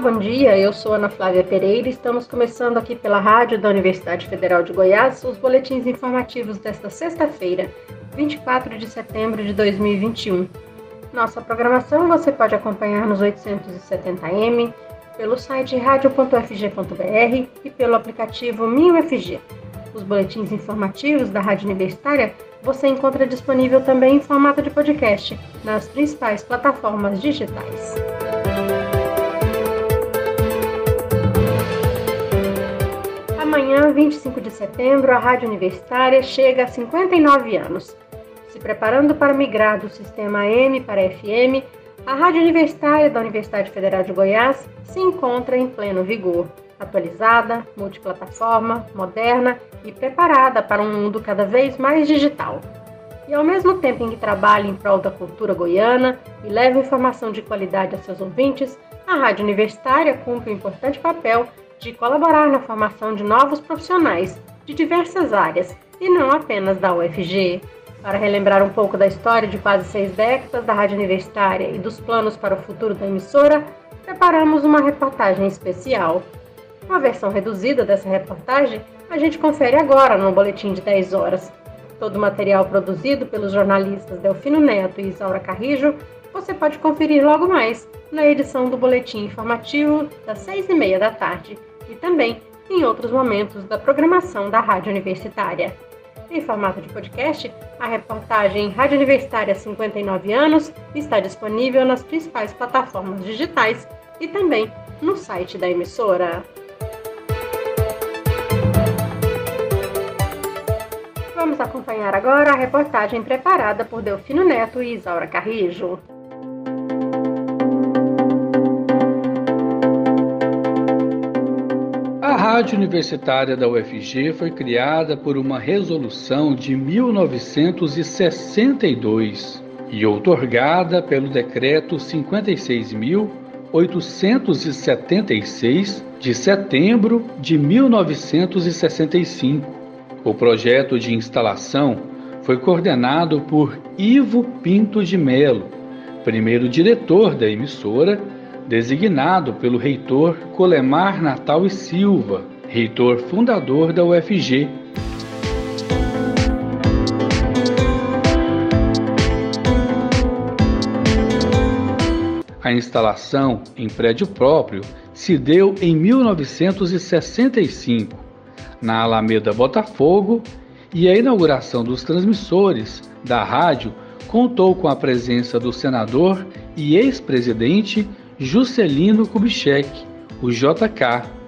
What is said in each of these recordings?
bom dia. Eu sou Ana Flávia Pereira e estamos começando aqui pela Rádio da Universidade Federal de Goiás os boletins informativos desta sexta-feira, 24 de setembro de 2021. Nossa programação você pode acompanhar nos 870m, pelo site radio.fg.br e pelo aplicativo MinUFG. Os boletins informativos da Rádio Universitária você encontra disponível também em formato de podcast nas principais plataformas digitais. Amanhã, 25 de setembro, a Rádio Universitária chega a 59 anos. Se preparando para migrar do sistema AM para FM, a Rádio Universitária da Universidade Federal de Goiás se encontra em pleno vigor, atualizada, multiplataforma, moderna e preparada para um mundo cada vez mais digital. E ao mesmo tempo em que trabalha em prol da cultura goiana e leva informação de qualidade a seus ouvintes, a Rádio Universitária cumpre um importante papel de colaborar na formação de novos profissionais de diversas áreas e não apenas da UFG. Para relembrar um pouco da história de quase seis décadas da Rádio Universitária e dos planos para o futuro da emissora, preparamos uma reportagem especial. Uma versão reduzida dessa reportagem a gente confere agora no boletim de 10 horas. Todo o material produzido pelos jornalistas Delfino Neto e Isaura Carrijo você pode conferir logo mais na edição do boletim informativo das seis e meia da tarde e também em outros momentos da programação da Rádio Universitária. Em formato de podcast, a reportagem Rádio Universitária 59 anos está disponível nas principais plataformas digitais e também no site da emissora. Vamos acompanhar agora a reportagem preparada por Delfino Neto e Isaura Carrijo. Rádio Universitária da UFG foi criada por uma resolução de 1962 e outorgada pelo Decreto 56.876 de setembro de 1965. O projeto de instalação foi coordenado por Ivo Pinto de Melo, primeiro diretor da emissora designado pelo reitor Colemar Natal e Silva, reitor fundador da UFG. A instalação em prédio próprio se deu em 1965, na Alameda Botafogo, e a inauguração dos transmissores da rádio contou com a presença do senador e ex-presidente Juscelino Kubitschek, o JK.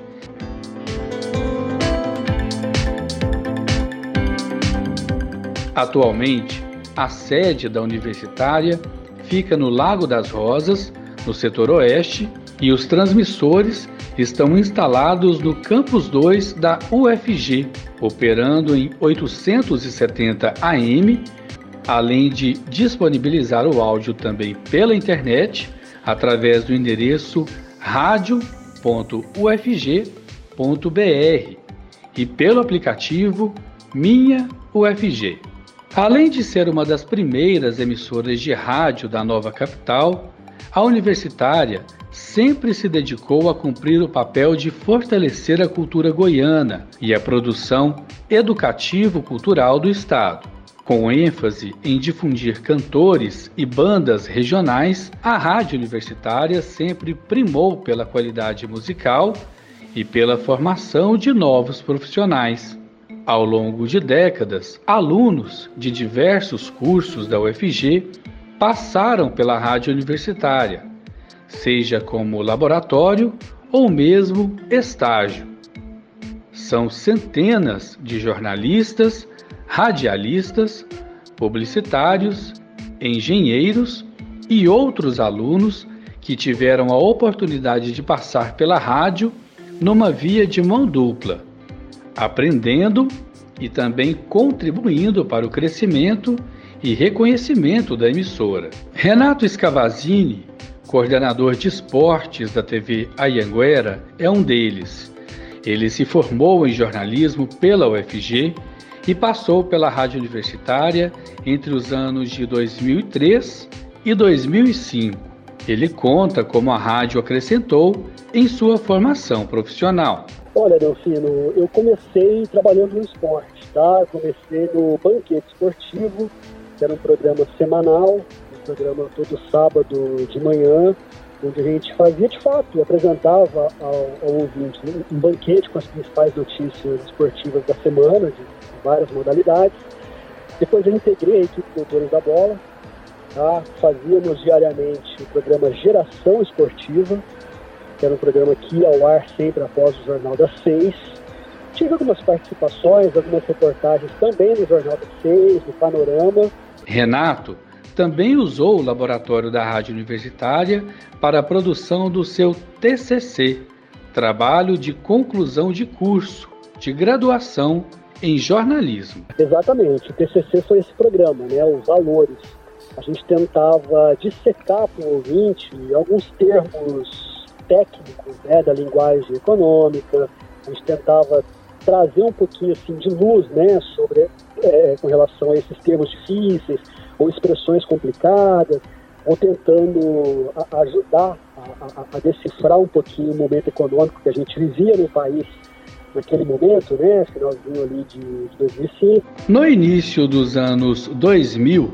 Atualmente, a sede da universitária fica no Lago das Rosas, no setor oeste, e os transmissores estão instalados no Campus 2 da UFG, operando em 870 AM, além de disponibilizar o áudio também pela internet através do endereço radio.ufg.br e pelo aplicativo Minha UFG. Além de ser uma das primeiras emissoras de rádio da nova capital, a universitária sempre se dedicou a cumprir o papel de fortalecer a cultura goiana e a produção educativo-cultural do Estado. Com ênfase em difundir cantores e bandas regionais, a rádio universitária sempre primou pela qualidade musical e pela formação de novos profissionais. Ao longo de décadas, alunos de diversos cursos da UFG passaram pela rádio universitária, seja como laboratório ou mesmo estágio. São centenas de jornalistas radialistas, publicitários, engenheiros e outros alunos que tiveram a oportunidade de passar pela rádio numa via de mão dupla, aprendendo e também contribuindo para o crescimento e reconhecimento da emissora. Renato Scavazini, coordenador de esportes da TV Ayanguera, é um deles. Ele se formou em jornalismo pela UFG e passou pela Rádio Universitária entre os anos de 2003 e 2005. Ele conta como a rádio acrescentou em sua formação profissional. Olha, Delfino, eu comecei trabalhando no esporte, tá? Comecei no Banquete Esportivo, que era um programa semanal, um programa todo sábado de manhã, onde a gente fazia de fato, apresentava ao, ao ouvinte um banquete com as principais notícias esportivas da semana, de várias modalidades. Depois eu integrei a equipe Doutores da Bola, tá? fazíamos diariamente o programa Geração Esportiva, que era um programa que ia ao ar sempre após o Jornal das Seis. Tive algumas participações, algumas reportagens também no Jornal das Seis, no Panorama. Renato também usou o laboratório da Rádio Universitária para a produção do seu TCC, Trabalho de Conclusão de Curso de Graduação em Jornalismo. Exatamente, o TCC foi esse programa, né, os valores. A gente tentava dissecar para o ouvinte alguns termos técnicos né, da linguagem econômica, a gente tentava trazer um pouquinho assim, de luz né, sobre, é, com relação a esses termos difíceis, ou expressões complicadas, ou tentando ajudar a, a, a, decifrar um pouquinho o momento econômico que a gente vivia no país naquele momento, né, finalzinho ali de, de 2005. No início dos anos 2000,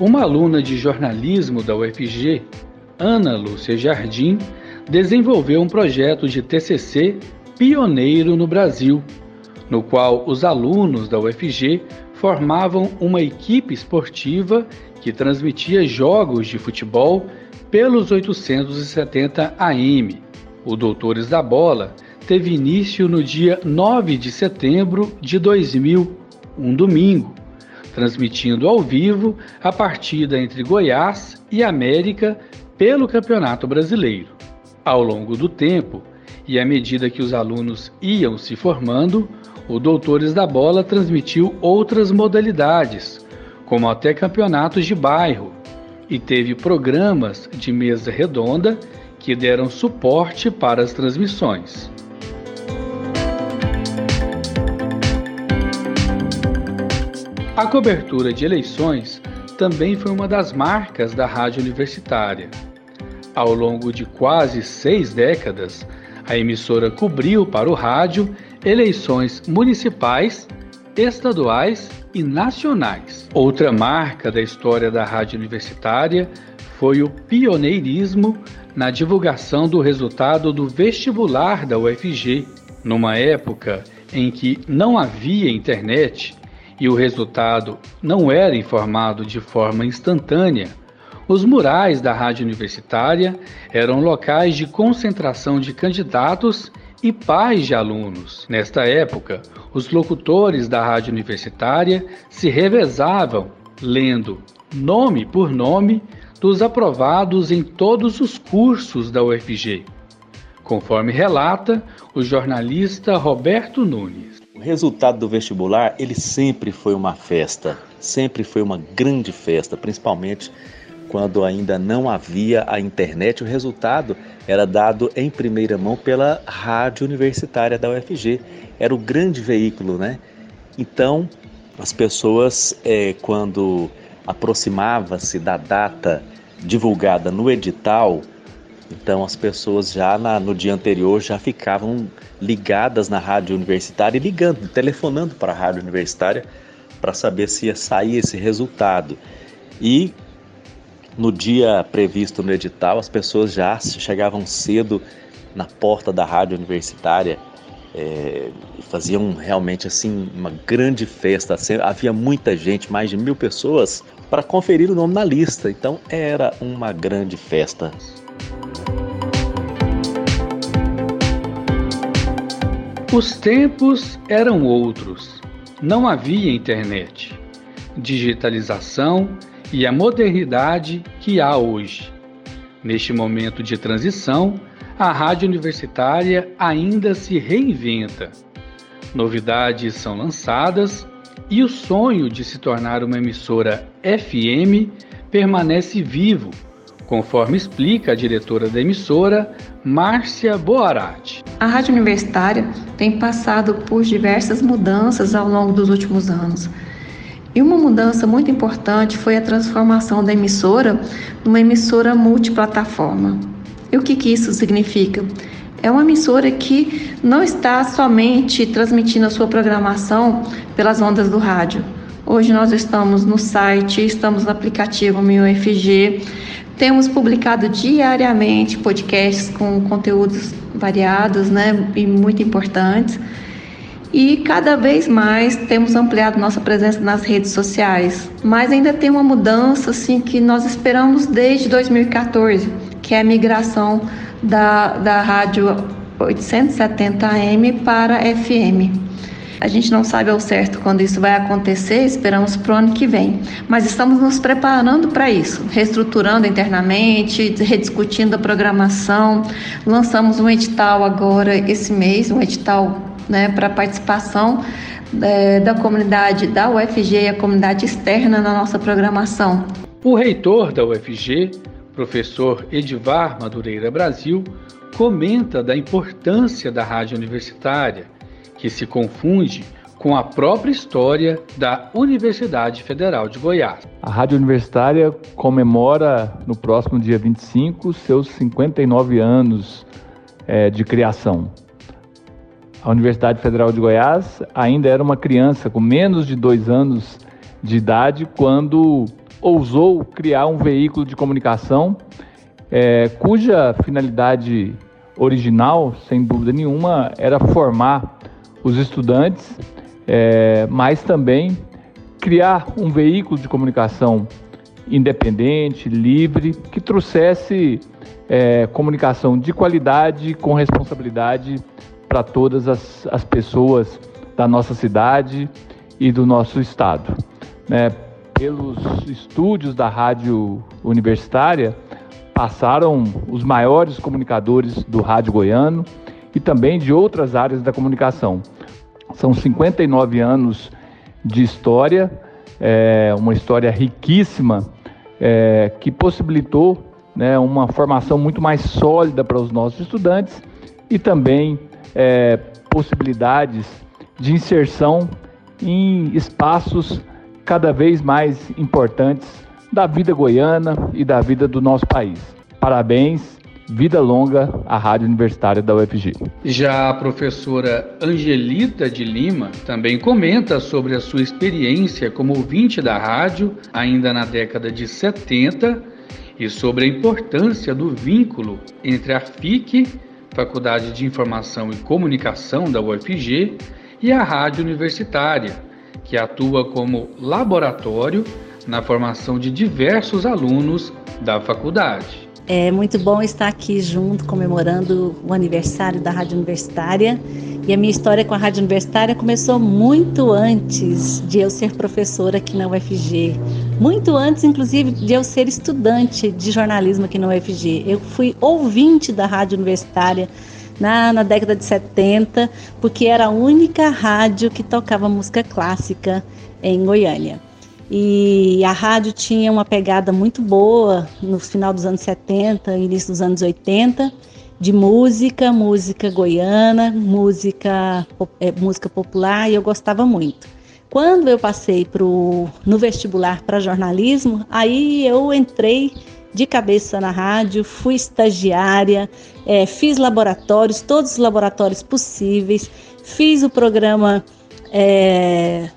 uma aluna de jornalismo da UFG, Ana Lúcia Jardim, desenvolveu um projeto de TCC pioneiro no Brasil, no qual os alunos da UFG formavam uma equipe esportiva que transmitia jogos de futebol pelos 870 AM. O Doutores da Bola teve início no dia 9 de setembro de 2000, um domingo, transmitindo ao vivo a partida entre Goiás e América pelo Campeonato Brasileiro. Ao longo do tempo, e à medida que os alunos iam se formando, o Doutores da Bola transmitiu outras modalidades, como até campeonatos de bairro, e teve programas de mesa redonda que deram suporte para as transmissões. A cobertura de eleições também foi uma das marcas da rádio universitária. Ao longo de quase seis décadas, a emissora cobriu para o rádio eleições municipais, estaduais e nacionais. Outra marca da história da rádio universitária foi o pioneirismo na divulgação do resultado do vestibular da UFG, numa época em que não havia internet e o resultado não era informado de forma instantânea. Os murais da rádio universitária eram locais de concentração de candidatos e pais de alunos. Nesta época, os locutores da rádio universitária se revezavam lendo nome por nome dos aprovados em todos os cursos da UFG, conforme relata o jornalista Roberto Nunes. O resultado do vestibular, ele sempre foi uma festa, sempre foi uma grande festa, principalmente quando ainda não havia a internet, o resultado era dado em primeira mão pela rádio universitária da UFG. Era o grande veículo, né? Então, as pessoas, é, quando aproximava-se da data divulgada no edital, então as pessoas já na, no dia anterior já ficavam ligadas na rádio universitária e ligando, telefonando para a rádio universitária para saber se ia sair esse resultado. E no dia previsto no edital, as pessoas já chegavam cedo na porta da rádio universitária é, faziam realmente assim uma grande festa. Havia muita gente, mais de mil pessoas, para conferir o nome na lista. Então era uma grande festa. Os tempos eram outros. Não havia internet. Digitalização e a modernidade que há hoje. Neste momento de transição, a rádio universitária ainda se reinventa. Novidades são lançadas e o sonho de se tornar uma emissora FM permanece vivo, conforme explica a diretora da emissora, Márcia Boarati. A rádio universitária tem passado por diversas mudanças ao longo dos últimos anos E uma mudança muito importante foi a transformação da emissora numa emissora multiplataforma. E o que, que isso significa? É uma emissora que não está somente transmitindo a sua programação pelas ondas do rádio. Hoje nós estamos no site, estamos no aplicativo MioFG, temos publicado diariamente podcasts com conteúdos variados né, e muito importantes. E cada vez mais temos ampliado nossa presença nas redes sociais. Mas ainda tem uma mudança assim que nós esperamos desde 2014, que é a migração da, da rádio 870 AM para FM. A gente não sabe ao certo quando isso vai acontecer, esperamos para o ano que vem. Mas estamos nos preparando para isso, reestruturando internamente, rediscutindo a programação. Lançamos um edital agora esse mês, um edital né, para participação é, da comunidade da UFG e a comunidade externa na nossa programação. O reitor da UFG, professor Edivar Madureira Brasil, comenta da importância da rádio universitária que se confunde com a própria história da Universidade Federal de Goiás. A Rádio Universitária comemora no próximo dia 25 seus 59 anos é, de criação. A Universidade Federal de Goiás ainda era uma criança com menos de dois anos de idade quando ousou criar um veículo de comunicação é, cuja finalidade original, sem dúvida nenhuma, era formar os estudantes, é, mas também criar um veículo de comunicação independente, livre, que trouxesse é, comunicação de qualidade, com responsabilidade para todas as, as, pessoas da nossa cidade e do nosso estado. Né? Pelos estúdios da rádio universitária, passaram os maiores comunicadores do rádio goiano e também de outras áreas da comunicação. São 59 anos de história, é, uma história riquíssima é, que possibilitou né, uma formação muito mais sólida para os nossos estudantes e também é, possibilidades de inserção em espaços cada vez mais importantes da vida goiana e da vida do nosso país. Parabéns Vida longa à Rádio Universitária da UFG. Já a professora Angelita de Lima também comenta sobre a sua experiência como ouvinte da rádio ainda na década de 70 e sobre a importância do vínculo entre a FIC, Faculdade de Informação e Comunicação da UFG, e a Rádio Universitária, que atua como laboratório na formação de diversos alunos da faculdade. É muito bom estar aqui junto, comemorando o aniversário da Rádio Universitária. E a minha história com a Rádio Universitária começou muito antes de eu ser professora aqui na UFG. Muito antes, inclusive, de eu ser estudante de jornalismo aqui na UFG. Eu fui ouvinte da Rádio Universitária na, na década de 70, porque era a única rádio que tocava música clássica em Goiânia. E a rádio tinha uma pegada muito boa no final dos anos 70, início dos anos 80, de música, música goiana, música, é, música popular, e eu gostava muito. Quando eu passei pro, no vestibular para jornalismo, aí eu entrei de cabeça na rádio, fui estagiária, é, fiz laboratórios, todos os laboratórios possíveis, fiz o programa é,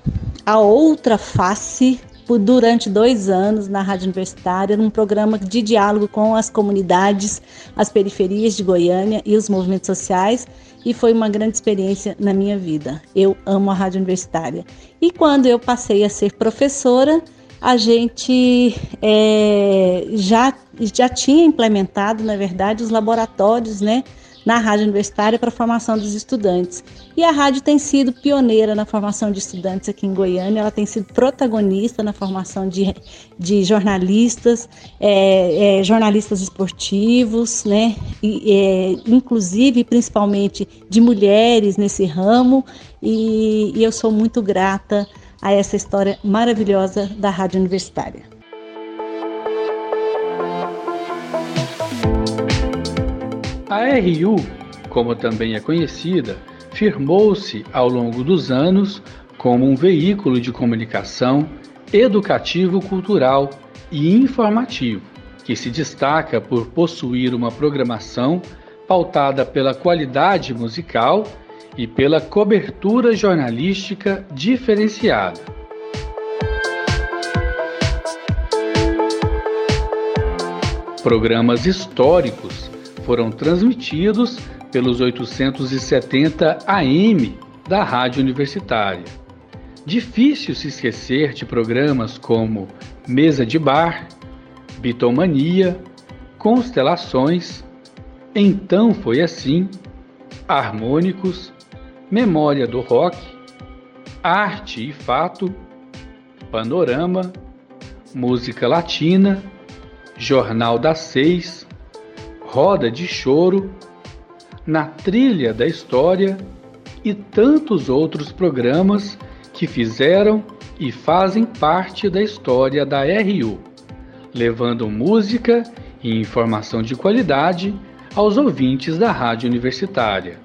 a outra face por, durante dois anos na Rádio Universitária, num programa de diálogo com as comunidades, as periferias de Goiânia e os movimentos sociais, e foi uma grande experiência na minha vida. Eu amo a Rádio Universitária. E quando eu passei a ser professora, a gente é, já, já tinha implementado, na verdade, os laboratórios, né? Na Rádio Universitária para a formação dos estudantes. E a rádio tem sido pioneira na formação de estudantes aqui em Goiânia, ela tem sido protagonista na formação de, de jornalistas, é, é, jornalistas esportivos, né? E, é, inclusive, principalmente, de mulheres nesse ramo, e, e eu sou muito grata a essa história maravilhosa da Rádio Universitária. A RU, como também é conhecida, firmou-se ao longo dos anos como um veículo de comunicação educativo-cultural e informativo, que se destaca por possuir uma programação pautada pela qualidade musical e pela cobertura jornalística diferenciada. Programas históricos foram transmitidos pelos 870 AM da Rádio Universitária. Difícil se esquecer de programas como Mesa de Bar, Bitomania, Constelações, Então Foi Assim, Harmônicos, Memória do Rock, Arte e Fato, Panorama, Música Latina, Jornal das Seis, Roda de Choro, Na Trilha da História e tantos outros programas que fizeram e fazem parte da história da RU, levando música e informação de qualidade aos ouvintes da Rádio Universitária.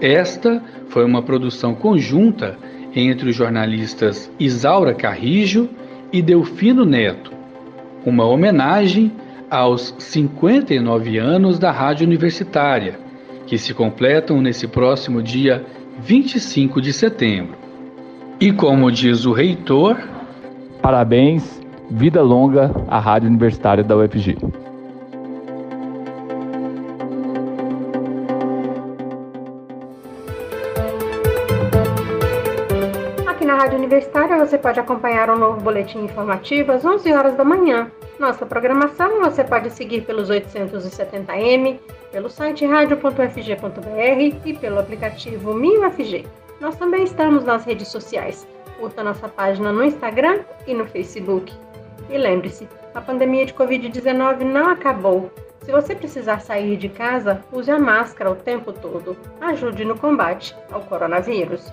Esta foi uma produção conjunta entre os jornalistas Isaura Carrijo e Delfino Neto, uma homenagem aos 59 anos da Rádio Universitária que se completam nesse próximo dia 25 de setembro. E como diz o reitor, parabéns, vida longa à Rádio Universitária da UFG. Universitária você pode acompanhar um novo boletim informativo às 11 horas da manhã. Nossa programação você pode seguir pelos 870M, pelo site radio.fg.br e pelo aplicativo MinUFG. Nós também estamos nas redes sociais. Curta nossa página no Instagram e no Facebook. E lembre-se, a pandemia de Covid-19 não acabou. Se você precisar sair de casa, use a máscara o tempo todo. Ajude no combate ao coronavírus.